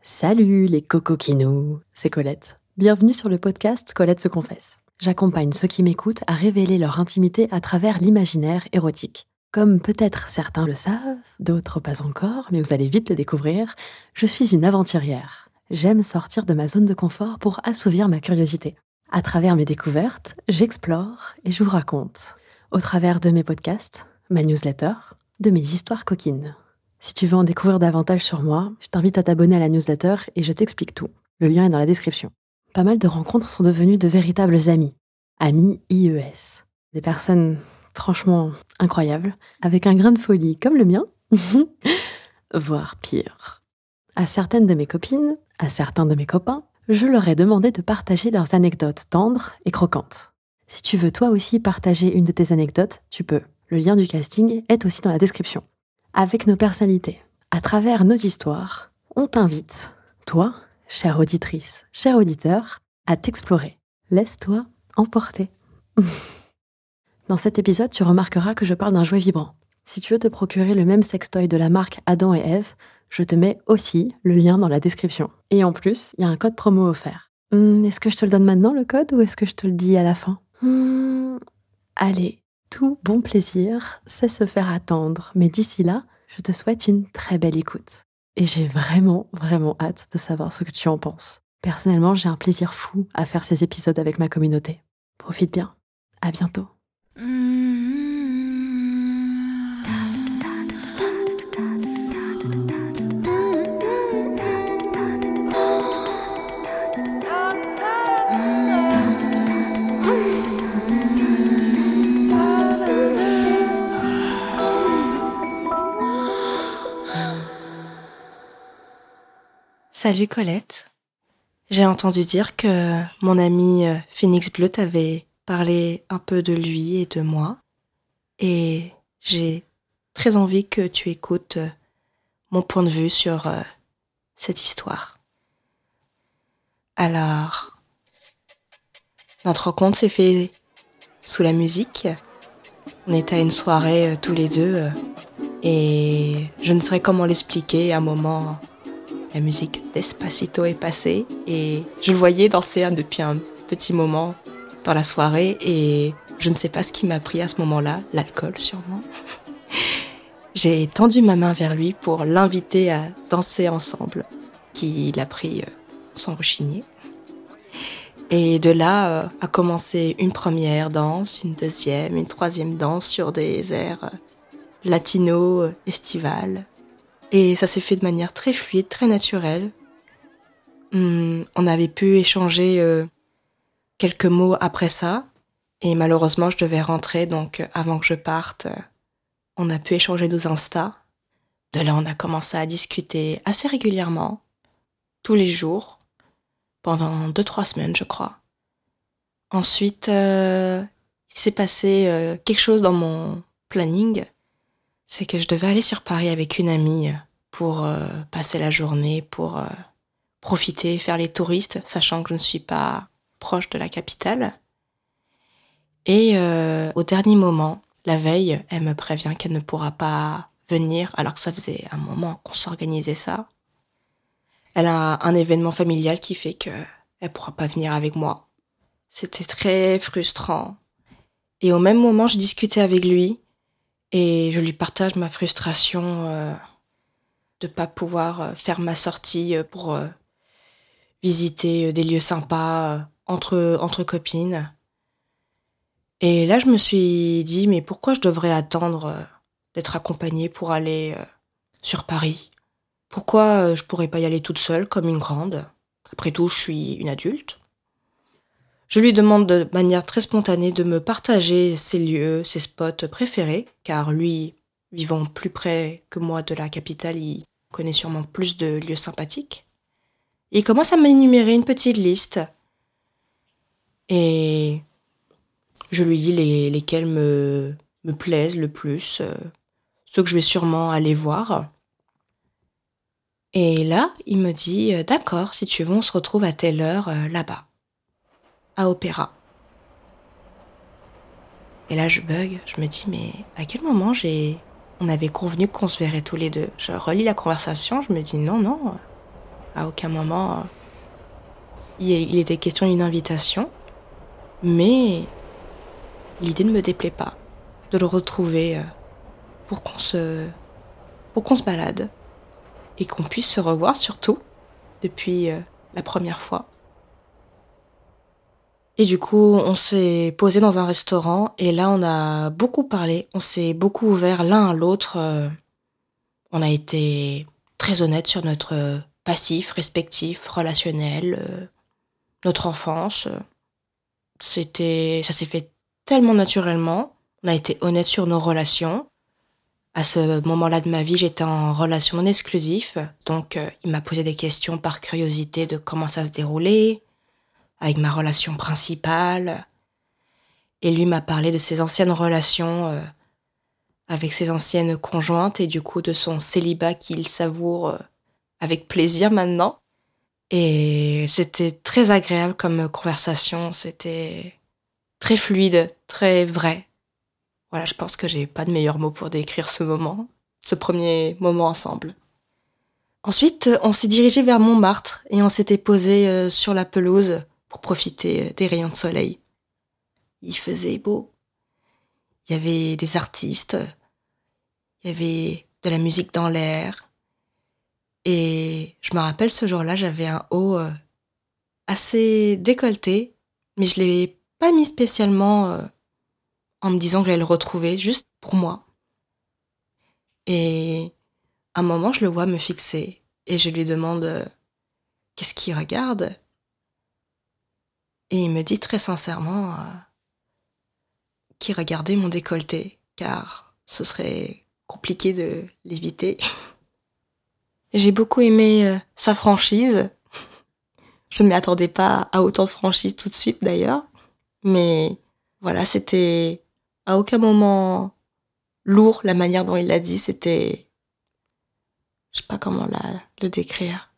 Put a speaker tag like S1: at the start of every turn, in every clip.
S1: Salut les cocoquinous, c'est Colette. Bienvenue sur le podcast Colette se confesse. J'accompagne ceux qui m'écoutent à révéler leur intimité à travers l'imaginaire érotique. Comme peut-être certains le savent, d'autres pas encore, mais vous allez vite le découvrir, je suis une aventurière. J'aime sortir de ma zone de confort pour assouvir ma curiosité. À travers mes découvertes, j'explore et je vous raconte. Au travers de mes podcasts, ma newsletter, de mes histoires coquines. Si tu veux en découvrir davantage sur moi, je t'invite à t'abonner à la newsletter et je t'explique tout. Le lien est dans la description. Pas mal de rencontres sont devenues de véritables amis. Amis IES. Des personnes franchement incroyables, avec un grain de folie comme le mien, voire pire. À certaines de mes copines, à certains de mes copains, je leur ai demandé de partager leurs anecdotes tendres et croquantes. Si tu veux toi aussi partager une de tes anecdotes, tu peux. Le lien du casting est aussi dans la description. Avec nos personnalités, à travers nos histoires, on t'invite, toi, chère auditrice, cher auditeur, à t'explorer. Laisse-toi emporter. Dans cet épisode, tu remarqueras que je parle d'un jouet vibrant. Si tu veux te procurer le même sextoy de la marque Adam et Eve, je te mets aussi le lien dans la description. Et en plus, il y a un code promo offert. Hmm, est-ce que je te le donne maintenant, le code, ou est-ce que je te le dis à la fin? Hmm, Allez, tout bon plaisir, c'est se faire attendre. Mais d'ici là, je te souhaite une très belle écoute. Et j'ai vraiment, vraiment hâte de savoir ce que tu en penses. Personnellement, j'ai un plaisir fou à faire ces épisodes avec ma communauté. Profite bien. À bientôt.
S2: Salut Colette. J'ai entendu dire que mon ami euh, Phoenix Bleu t'avait parlé un peu de lui et de moi. Et j'ai très envie que tu écoutes euh, mon point de vue sur euh, cette histoire. Alors, notre rencontre s'est fait sous la musique. On était à une soirée tous les deux et je ne saurais comment l'expliquer. À un moment, la musique d'Espacito est passée et je le voyais danser depuis un petit moment dans la soirée et je ne sais pas ce qui m'a pris à ce moment-là, l'alcool sûrement. J'ai tendu ma main vers lui pour l'inviter à danser ensemble, qu'il a pris euh, sans rechigner. Et de là euh, a commencé une première danse, une deuxième, une troisième danse sur des airs euh, latino estivales et ça s'est fait de manière très fluide, très naturelle. Hmm, on avait pu échanger euh, quelques mots après ça. Et malheureusement, je devais rentrer, donc avant que je parte, euh, on a pu échanger nos Insta. De là, on a commencé à discuter assez régulièrement, tous les jours, pendant deux, trois semaines, je crois. Ensuite, euh, il s'est passé quelque chose dans mon planning c'est que je devais aller sur Paris avec une amie pour euh, passer la journée, pour euh, profiter, faire les touristes, sachant que je ne suis pas proche de la capitale. Et euh, au dernier moment, la veille, elle me prévient qu'elle ne pourra pas venir, alors que ça faisait un moment qu'on s'organisait ça. Elle a un événement familial qui fait qu'elle ne pourra pas venir avec moi. C'était très frustrant. Et au même moment, je discutais avec lui et je lui partage ma frustration euh, de pas pouvoir euh, faire ma sortie euh, pour visiter des lieux sympas entre, entre copines. Et là, je me suis dit, mais pourquoi je devrais attendre d'être accompagnée pour aller sur Paris? Pourquoi je pourrais pas y aller toute seule comme une grande? Après tout, je suis une adulte. Je lui demande de manière très spontanée de me partager ses lieux, ses spots préférés, car lui, vivant plus près que moi de la capitale, il connaît sûrement plus de lieux sympathiques. il commence à m'énumérer une petite liste. Et je lui dis les, lesquels me, me plaisent le plus, euh, ceux que je vais sûrement aller voir. Et là, il me dit euh, D'accord, si tu veux, on se retrouve à telle heure euh, là-bas, à Opéra. Et là, je bug, je me dis Mais à quel moment j'ai. On avait convenu qu'on se verrait tous les deux? Je relis la conversation, je me dis Non, non, à aucun moment il était question d'une invitation. Mais l'idée ne me déplaît pas de le retrouver euh, pour qu'on se pour qu'on se balade et qu'on puisse se revoir surtout depuis euh, la première fois. Et du coup, on s'est posé dans un restaurant et là, on a beaucoup parlé, on s'est beaucoup ouvert l'un à l'autre. Euh, on a été très honnête sur notre passif, respectif, relationnel, notre enfance. C'était, ça s'est fait tellement naturellement. On a été honnête sur nos relations. À ce moment-là de ma vie, j'étais en relation non exclusive, donc euh, il m'a posé des questions par curiosité de comment ça se déroulait, avec ma relation principale. Et lui m'a parlé de ses anciennes relations euh, avec ses anciennes conjointes et du coup de son célibat qu'il savoure euh, avec plaisir maintenant. Et c'était très agréable comme conversation, c'était très fluide, très vrai. Voilà, je pense que j'ai pas de meilleur mot pour décrire ce moment, ce premier moment ensemble. Ensuite, on s'est dirigé vers Montmartre et on s'était posé euh, sur la pelouse pour profiter euh, des rayons de soleil. Il faisait beau. Il y avait des artistes, il y avait de la musique dans l'air. Et je me rappelle ce jour-là, j'avais un haut euh, assez décolleté, mais je l'ai pas mis spécialement euh, en me disant que j'allais le retrouver, juste pour moi. Et à un moment, je le vois me fixer et je lui demande qu'est-ce qu'il regarde? Et il me dit très sincèrement euh, qu'il regardait mon décolleté, car ce serait compliqué de l'éviter. J'ai beaucoup aimé sa franchise. Je ne m'y attendais pas à autant de franchise tout de suite d'ailleurs. Mais voilà, c'était à aucun moment lourd la manière dont il l'a dit. C'était. Je sais pas comment la, le décrire.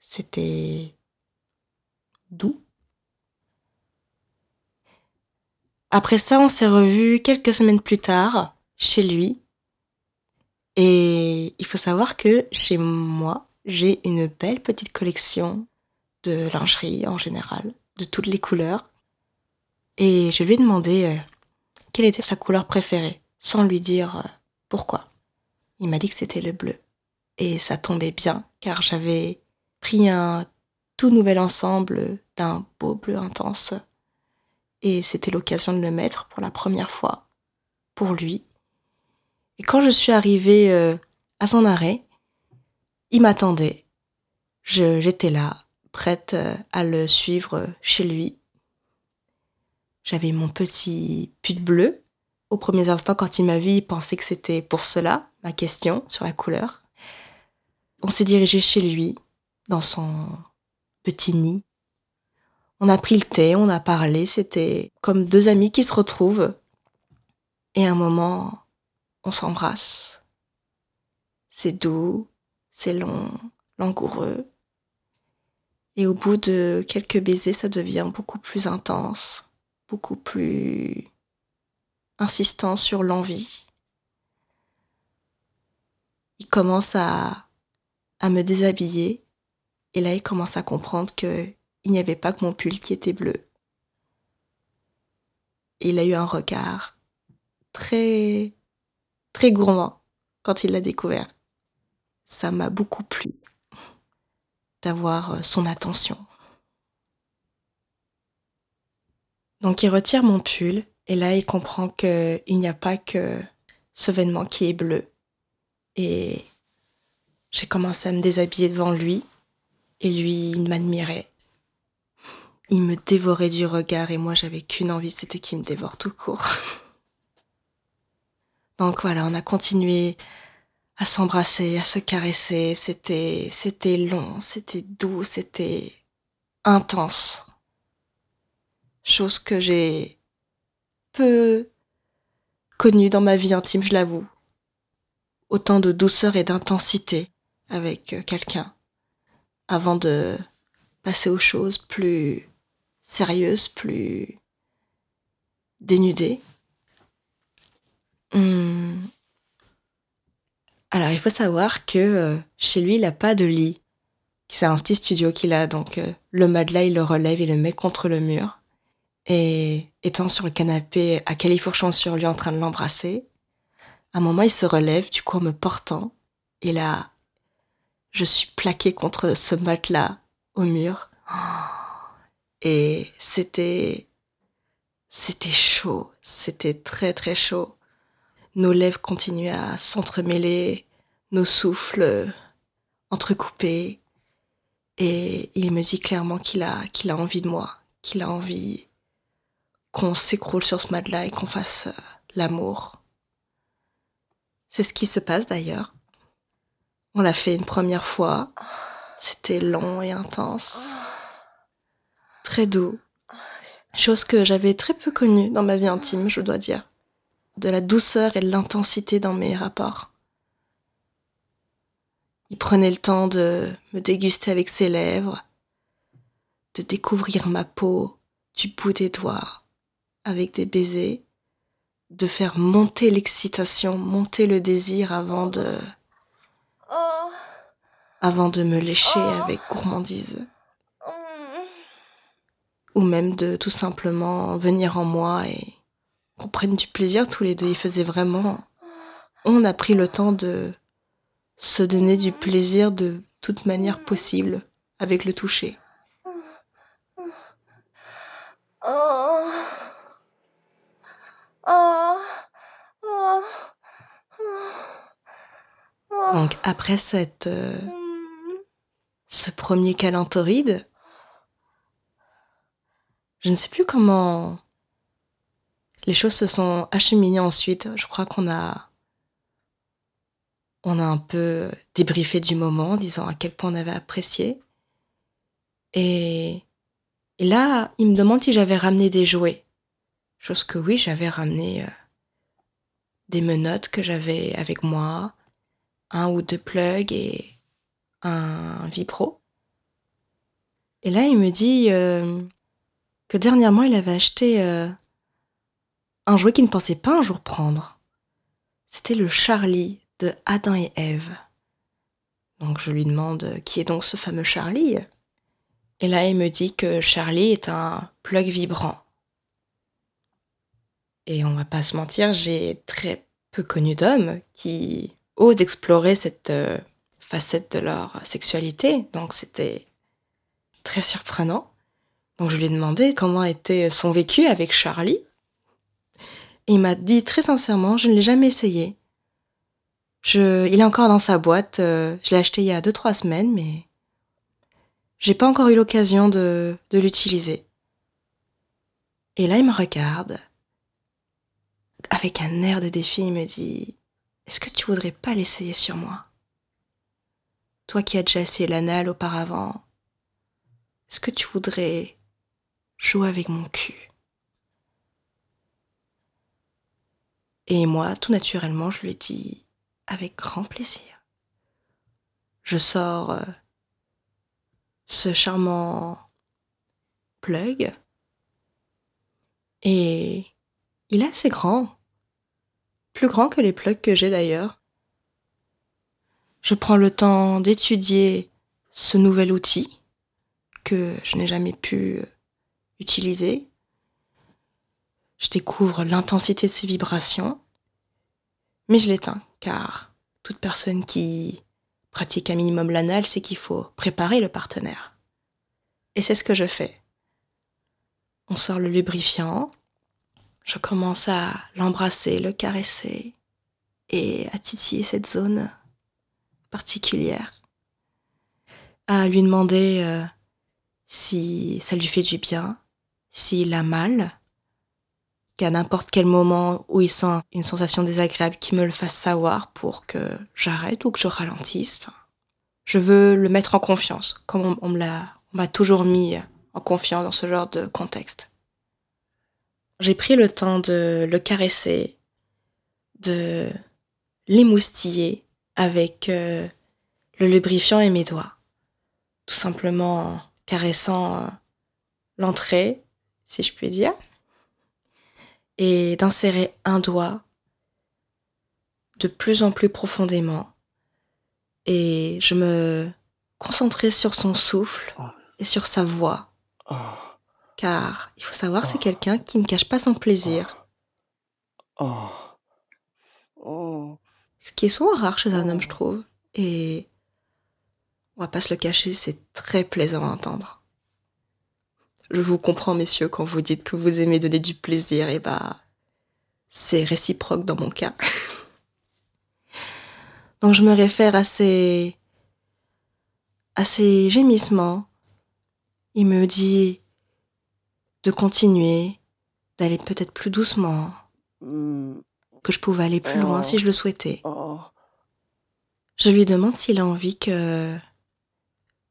S2: C'était. doux. Après ça, on s'est revus quelques semaines plus tard, chez lui. Et il faut savoir que chez moi, j'ai une belle petite collection de lingerie en général, de toutes les couleurs. Et je lui ai demandé euh, quelle était sa couleur préférée, sans lui dire euh, pourquoi. Il m'a dit que c'était le bleu. Et ça tombait bien, car j'avais pris un tout nouvel ensemble d'un beau bleu intense. Et c'était l'occasion de le mettre pour la première fois, pour lui. Et quand je suis arrivée euh, à son arrêt, il m'attendait. J'étais là, prête à le suivre chez lui, j'avais mon petit pull bleu. Au premier instant, quand il m'a vu, il pensait que c'était pour cela, ma question sur la couleur. On s'est dirigé chez lui, dans son petit nid. On a pris le thé, on a parlé, c'était comme deux amis qui se retrouvent. Et à un moment, on s'embrasse. C'est doux, c'est long, langoureux. Et au bout de quelques baisers, ça devient beaucoup plus intense beaucoup plus insistant sur l'envie. Il commence à, à me déshabiller et là il commence à comprendre que il n'y avait pas que mon pull qui était bleu. Il a eu un regard très très gourmand quand il l'a découvert. Ça m'a beaucoup plu d'avoir son attention. Donc il retire mon pull et là il comprend qu'il n'y a pas que ce vêtement qui est bleu. Et j'ai commencé à me déshabiller devant lui et lui il m'admirait. Il me dévorait du regard et moi j'avais qu'une envie, c'était qu'il me dévore tout court. Donc voilà, on a continué à s'embrasser, à se caresser. C'était, c'était long, c'était doux, c'était intense. Chose que j'ai peu connue dans ma vie intime, je l'avoue. Autant de douceur et d'intensité avec quelqu'un avant de passer aux choses plus sérieuses, plus dénudées. Hmm. Alors il faut savoir que euh, chez lui, il n'a pas de lit. C'est un petit studio qu'il a, donc euh, le matelas, il le relève, il le met contre le mur. Et étant sur le canapé à califourchon sur lui en train de l'embrasser, à un moment il se relève, du coup en me portant, et là, je suis plaquée contre ce matelas au mur. Et c'était, c'était chaud, c'était très très chaud. Nos lèvres continuaient à s'entremêler, nos souffles entrecoupés. Et il me dit clairement qu'il a, qu'il a envie de moi, qu'il a envie qu'on s'écroule sur ce matelas et qu'on fasse euh, l'amour. C'est ce qui se passe d'ailleurs. On l'a fait une première fois. C'était long et intense. Très doux. Chose que j'avais très peu connue dans ma vie intime, je dois dire de la douceur et de l'intensité dans mes rapports. Il prenait le temps de me déguster avec ses lèvres, de découvrir ma peau du bout des doigts avec des baisers, de faire monter l'excitation, monter le désir avant de avant de me lécher avec gourmandise. Ou même de tout simplement venir en moi et qu'on prenne du plaisir tous les deux. Il faisait vraiment. On a pris le temps de se donner du plaisir de toute manière possible avec le toucher. Donc après cette euh, ce premier câlin je ne sais plus comment les choses se sont acheminées ensuite. Je crois qu'on a, on a un peu débriefé du moment, en disant à quel point on avait apprécié. Et, là, il me demande si j'avais ramené des jouets. Chose que oui, j'avais ramené euh, des menottes que j'avais avec moi, un ou deux plugs et un vibro. Et là, il me dit euh, que dernièrement, il avait acheté euh, un jouet qu'il ne pensait pas un jour prendre. C'était le Charlie de Adam et Ève. Donc je lui demande qui est donc ce fameux Charlie? Et là, il me dit que Charlie est un plug vibrant. Et on va pas se mentir, j'ai très peu connu d'hommes qui osent explorer cette euh, facette de leur sexualité. Donc c'était très surprenant. Donc je lui ai demandé comment était son vécu avec Charlie il m'a dit très sincèrement, je ne l'ai jamais essayé. Il est encore dans sa boîte. Euh, je l'ai acheté il y a deux trois semaines, mais j'ai pas encore eu l'occasion de, de l'utiliser. Et là, il me regarde avec un air de défi. Il me dit Est-ce que tu voudrais pas l'essayer sur moi? Toi qui as déjà essayé l'anal auparavant, est-ce que tu voudrais jouer avec mon cul Et moi, tout naturellement, je lui dit avec grand plaisir. Je sors euh, ce charmant plug et il est assez grand, plus grand que les plugs que j'ai d'ailleurs. Je prends le temps d'étudier ce nouvel outil que je n'ai jamais pu utiliser je découvre l'intensité de ses vibrations, mais je l'éteins, car toute personne qui pratique un minimum l'anal sait qu'il faut préparer le partenaire. Et c'est ce que je fais. On sort le lubrifiant, je commence à l'embrasser, le caresser et à titiller cette zone particulière, à lui demander euh, si ça lui fait du bien, s'il a mal, qu'à n'importe quel moment où il sent une sensation désagréable, qu'il me le fasse savoir pour que j'arrête ou que je ralentisse. je veux le mettre en confiance, comme on, me l'a, on m'a toujours mis en confiance dans ce genre de contexte. J'ai pris le temps de le caresser, de l'émoustiller avec euh, le lubrifiant et mes doigts. Tout simplement en caressant euh, l'entrée, si je puis dire, et d'insérer un doigt de plus en plus profondément. Et je me concentrais sur son souffle et sur sa voix. Car il faut savoir, c'est quelqu'un qui ne cache pas son plaisir. Ce qui est souvent rare chez un homme, je trouve. Et on va pas se le cacher, c'est très plaisant à entendre. Je vous comprends, messieurs, quand vous dites que vous aimez donner du plaisir, et bah, c'est réciproque dans mon cas. Donc je me réfère à ces, à ces gémissements. Il me dit de continuer, d'aller peut-être plus doucement, que je pouvais aller plus loin si je le souhaitais. Je lui demande s'il a envie que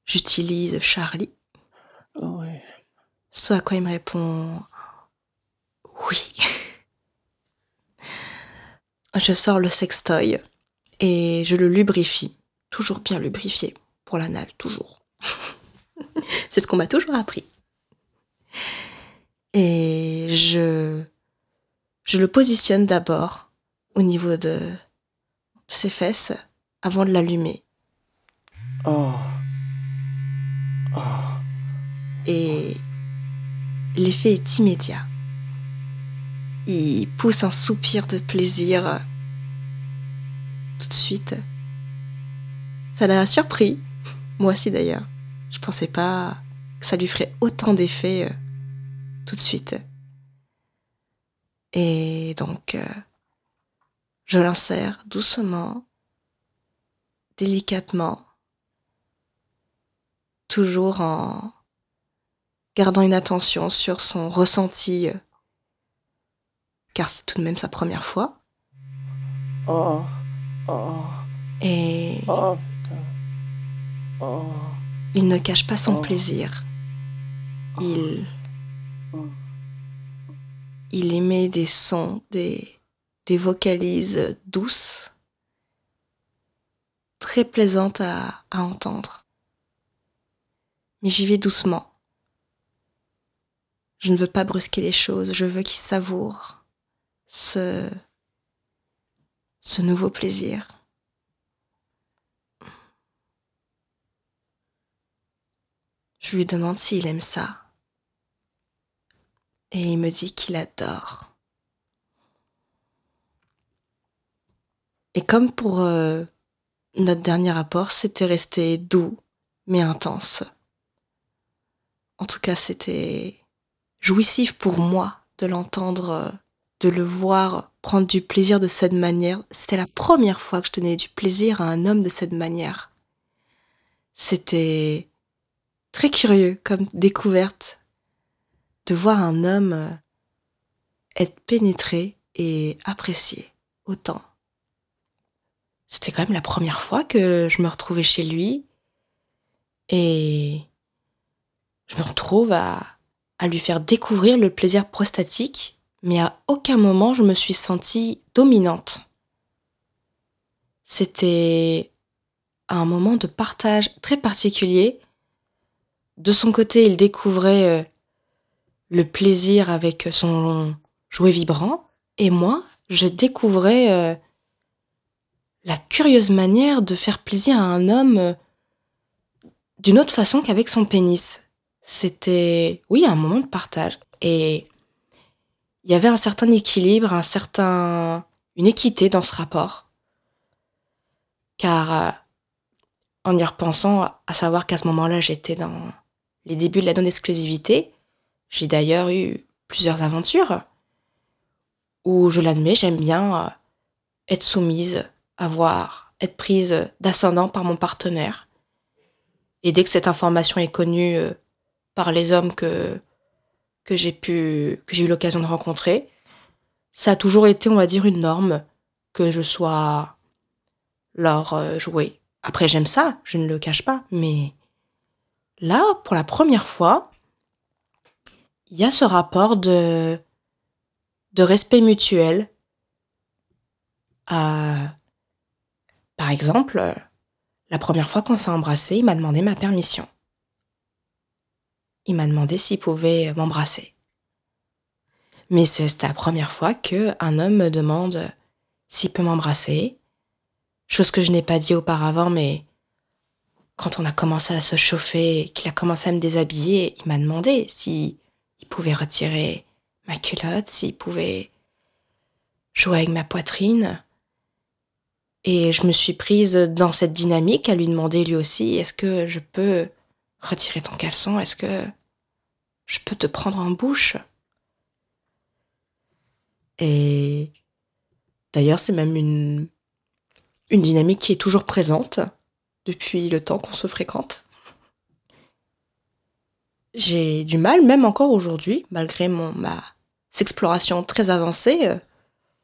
S2: j'utilise Charlie. Ce à quoi il me répond oui. Je sors le sextoy et je le lubrifie. Toujours bien lubrifié pour l'anal, toujours. C'est ce qu'on m'a toujours appris. Et je, je le positionne d'abord au niveau de ses fesses avant de l'allumer. Oh. Oh. Et L'effet est immédiat. Il pousse un soupir de plaisir tout de suite. Ça l'a surpris, moi aussi d'ailleurs. Je pensais pas que ça lui ferait autant d'effet euh, tout de suite. Et donc, euh, je l'insère doucement, délicatement, toujours en gardant une attention sur son ressenti, euh, car c'est tout de même sa première fois. Oh, oh. Et oh, oh. il ne cache pas son plaisir. Il, il émet des sons, des, des vocalises douces, très plaisantes à, à entendre. Mais j'y vais doucement je ne veux pas brusquer les choses, je veux qu'il savoure ce, ce nouveau plaisir. Je lui demande s'il aime ça. Et il me dit qu'il adore. Et comme pour euh, notre dernier rapport, c'était resté doux, mais intense. En tout cas, c'était jouissif pour moi de l'entendre, euh, de le voir prendre du plaisir de cette manière. C'était la première fois que je donnais du plaisir à un homme de cette manière. C'était très curieux comme découverte de voir un homme euh, être pénétré et apprécié autant. C'était quand même la première fois que je me retrouvais chez lui et je me retrouve à à lui faire découvrir le plaisir prostatique, mais à aucun moment je me suis sentie dominante. C'était un moment de partage très particulier. De son côté, il découvrait euh, le plaisir avec son jouet vibrant, et moi, je découvrais euh, la curieuse manière de faire plaisir à un homme euh, d'une autre façon qu'avec son pénis c'était, oui, un moment de partage. Et il y avait un certain équilibre, un certain, une équité dans ce rapport. Car, euh, en y repensant, à savoir qu'à ce moment-là, j'étais dans les débuts de la non-exclusivité, j'ai d'ailleurs eu plusieurs aventures où, je l'admets, j'aime bien euh, être soumise, avoir, être prise d'ascendant par mon partenaire. Et dès que cette information est connue euh, par les hommes que, que j'ai pu, que j'ai eu l'occasion de rencontrer. ça a toujours été, on va dire, une norme que je sois leur euh, jouet. Après, j'aime ça, je ne le cache pas, mais là, pour la première fois, il y a ce rapport de, de respect mutuel. par exemple, la première fois qu'on s'est embrassé, il m'a demandé ma permission. Il m'a demandé s'il pouvait m'embrasser. Mais c'est la première fois qu'un homme me demande s'il peut m'embrasser. Chose que je n'ai pas dit auparavant, mais quand on a commencé à se chauffer, qu'il a commencé à me déshabiller, il m'a demandé s'il pouvait retirer ma culotte, s'il pouvait jouer avec ma poitrine. Et je me suis prise dans cette dynamique à lui demander lui aussi, est-ce que je peux retirer ton caleçon Est-ce que je peux te prendre en bouche? Et d'ailleurs, c'est même une, dynamique qui est toujours présente depuis le temps qu'on se fréquente. J'ai du mal, même encore aujourd'hui, malgré mon, ma exploration très avancée, euh,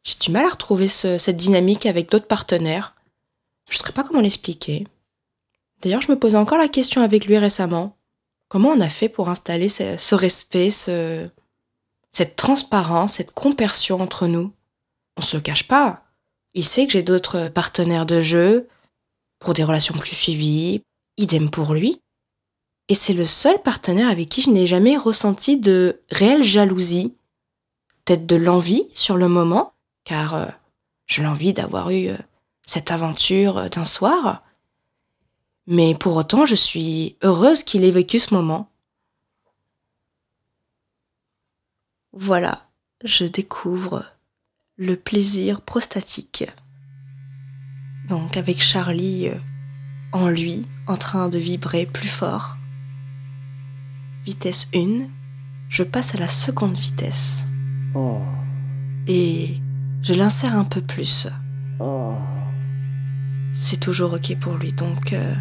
S2: j'ai du mal à retrouver cette dynamique avec d'autres partenaires. Je ne saurais pas comment l'expliquer. D'ailleurs, je me posais encore la question avec lui récemment. Comment on a fait pour installer ce, respect, ce, cette transparence, cette compersion entre nous? On se le cache pas. Il sait que j'ai d'autres partenaires de jeu, pour des relations plus suivies, idem pour lui. Et c'est le seul partenaire avec qui je n'ai jamais ressenti de réelle jalousie, peut-être de l'envie sur le moment, car euh, je l'envie d'avoir eu euh, cette aventure euh, d'un soir. Mais pour autant, je suis heureuse qu'il ait vécu ce moment. Voilà, je découvre le plaisir prostatique. Donc avec Charlie en lui, en train de vibrer plus fort. Vitesse 1, je passe à la seconde vitesse. Oh. Et je l'insère un peu plus. Oh. C'est toujours ok pour lui, donc euh,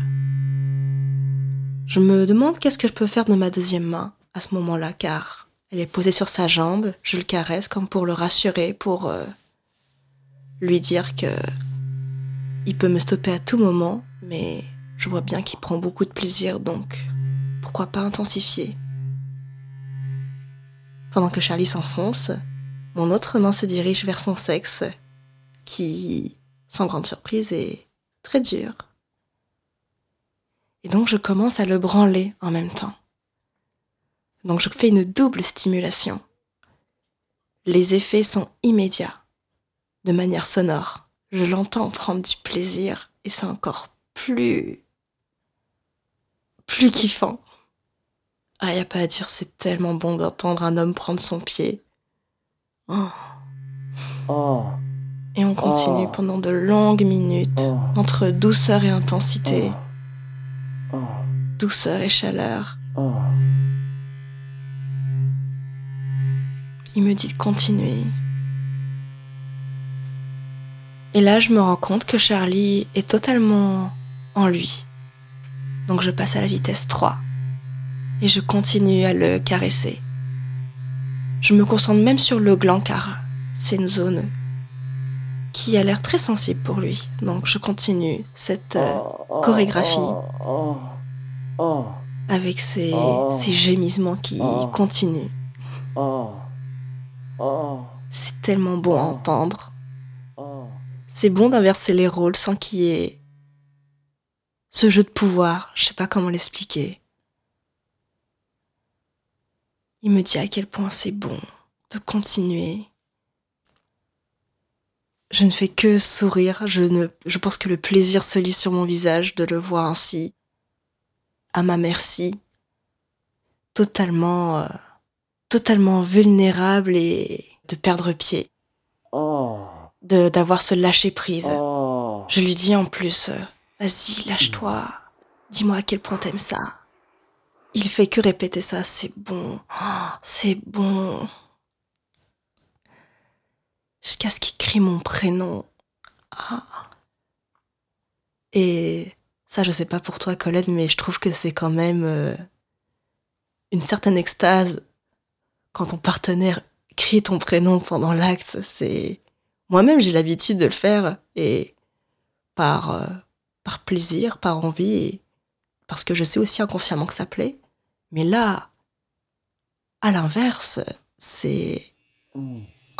S2: je me demande qu'est-ce que je peux faire de ma deuxième main à ce moment-là, car elle est posée sur sa jambe, je le caresse comme pour le rassurer, pour euh, lui dire que il peut me stopper à tout moment, mais je vois bien qu'il prend beaucoup de plaisir, donc pourquoi pas intensifier Pendant que Charlie s'enfonce, mon autre main se dirige vers son sexe, qui, sans grande surprise, est très dur. Et donc je commence à le branler en même temps. Donc je fais une double stimulation. Les effets sont immédiats, de manière sonore. Je l'entends prendre du plaisir et c'est encore plus... plus kiffant. Ah, y a pas à dire, c'est tellement bon d'entendre un homme prendre son pied Oh. Oh. Et on continue oh. pendant de longues minutes, entre douceur et intensité, douceur et chaleur. Il me dit de continuer. Et là, je me rends compte que Charlie est totalement en lui. Donc je passe à la vitesse 3 et je continue à le caresser. Je me concentre même sur le gland car c'est une zone qui a l'air très sensible pour lui. Donc je continue cette euh, chorégraphie avec ces, ces gémissements qui continuent. C'est tellement bon à entendre. C'est bon d'inverser les rôles sans qu'il y ait ce jeu de pouvoir. Je sais pas comment l'expliquer. Il me dit à quel point c'est bon de continuer. Je ne fais que sourire, je, ne, je pense que le plaisir se lit sur mon visage de le voir ainsi, à ma merci, totalement, euh, totalement vulnérable et de perdre pied, oh. de d'avoir ce lâcher prise. Oh. Je lui dis en plus, euh, vas-y, lâche-toi, dis-moi à quel point t'aimes ça. Il fait que répéter ça, c'est bon, oh, c'est bon. Jusqu'à ce qu'il crie mon prénom. Ah. Et ça, je sais pas pour toi, Colette, mais je trouve que c'est quand même euh, une certaine extase quand ton partenaire cries ton prénom pendant l'acte. C'est moi-même j'ai l'habitude de le faire et par euh, par plaisir, par envie, parce que je sais aussi inconsciemment que ça plaît. Mais là, à l'inverse, c'est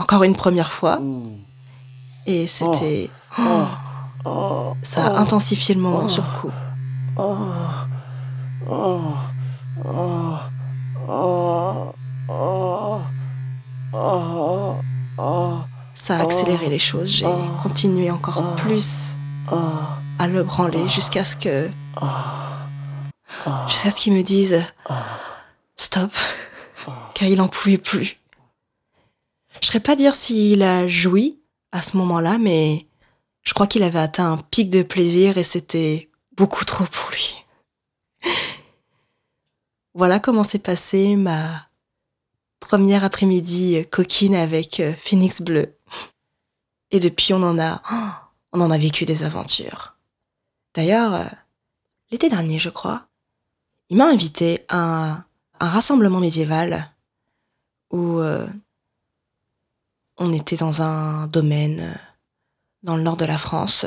S2: encore une première fois. Et c'était. Oh. Oh. ça a intensifié le moment sur le coup. Ça a accéléré les choses. J'ai continué encore plus à le branler jusqu'à ce que. Jusqu'à ce qu'il me dise stop, car il en pouvait plus. Je ne saurais pas dire s'il a joui à ce moment-là, mais je crois qu'il avait atteint un pic de plaisir et c'était beaucoup trop pour lui. voilà comment s'est passée ma première après-midi coquine avec euh, Phoenix Bleu. Et depuis, on en a, on en a vécu des aventures. D'ailleurs, euh, l'été dernier, je crois, il m'a invité à un, rassemblement médiéval où euh, on était dans un domaine euh, dans le nord de la France.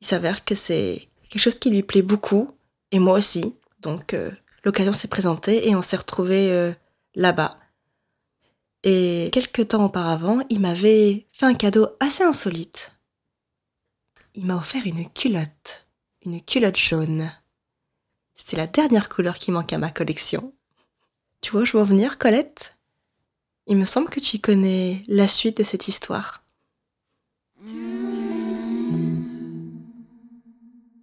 S2: Il s'avère que c'est quelque chose qui lui plaît beaucoup, et moi aussi. Donc l'occasion s'est présentée et on s'est retrouvés là-bas. Et quelques temps auparavant, il m'avait fait un cadeau assez insolite. Il m'a offert une culotte une culotte jaune. C'était la dernière couleur qui manquait à ma collection. Tu vois, je en venir, Colette? Il me semble que tu connais la suite de cette histoire.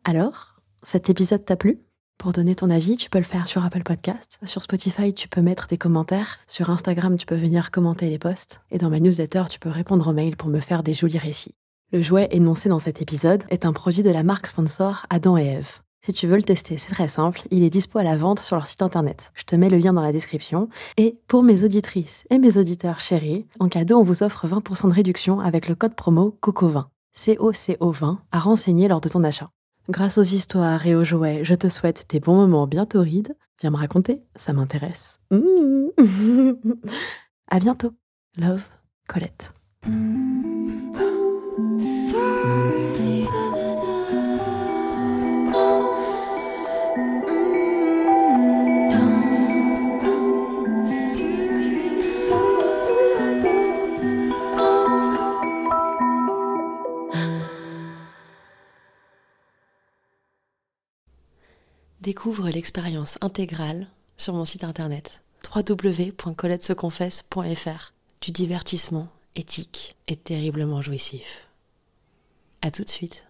S1: Alors, cet épisode t'a plu? Pour donner ton avis, tu peux le faire sur Apple Podcast. Sur Spotify, tu peux mettre des commentaires. Sur Instagram, tu peux venir commenter les posts. Et dans ma newsletter, tu peux répondre aux mails pour me faire des jolis récits. Le jouet énoncé dans cet épisode est un produit de la marque sponsor Adam et Eve. Si tu veux le tester, c'est très simple, il est dispo à la vente sur leur site internet. Je te mets le lien dans la description. Et pour mes auditrices et mes auditeurs chéris, en cadeau, on vous offre 20% de réduction avec le code promo COCO20, C-O-C-O-20, à renseigner lors de ton achat. Grâce aux histoires et aux jouets, je te souhaite des bons moments bien torrides. Viens me raconter, ça m'intéresse. Mmh. à bientôt. Love, Colette. Découvre l'expérience intégrale sur mon site internet www.coletteseconfesse.fr du divertissement éthique et terriblement jouissif. À tout de suite.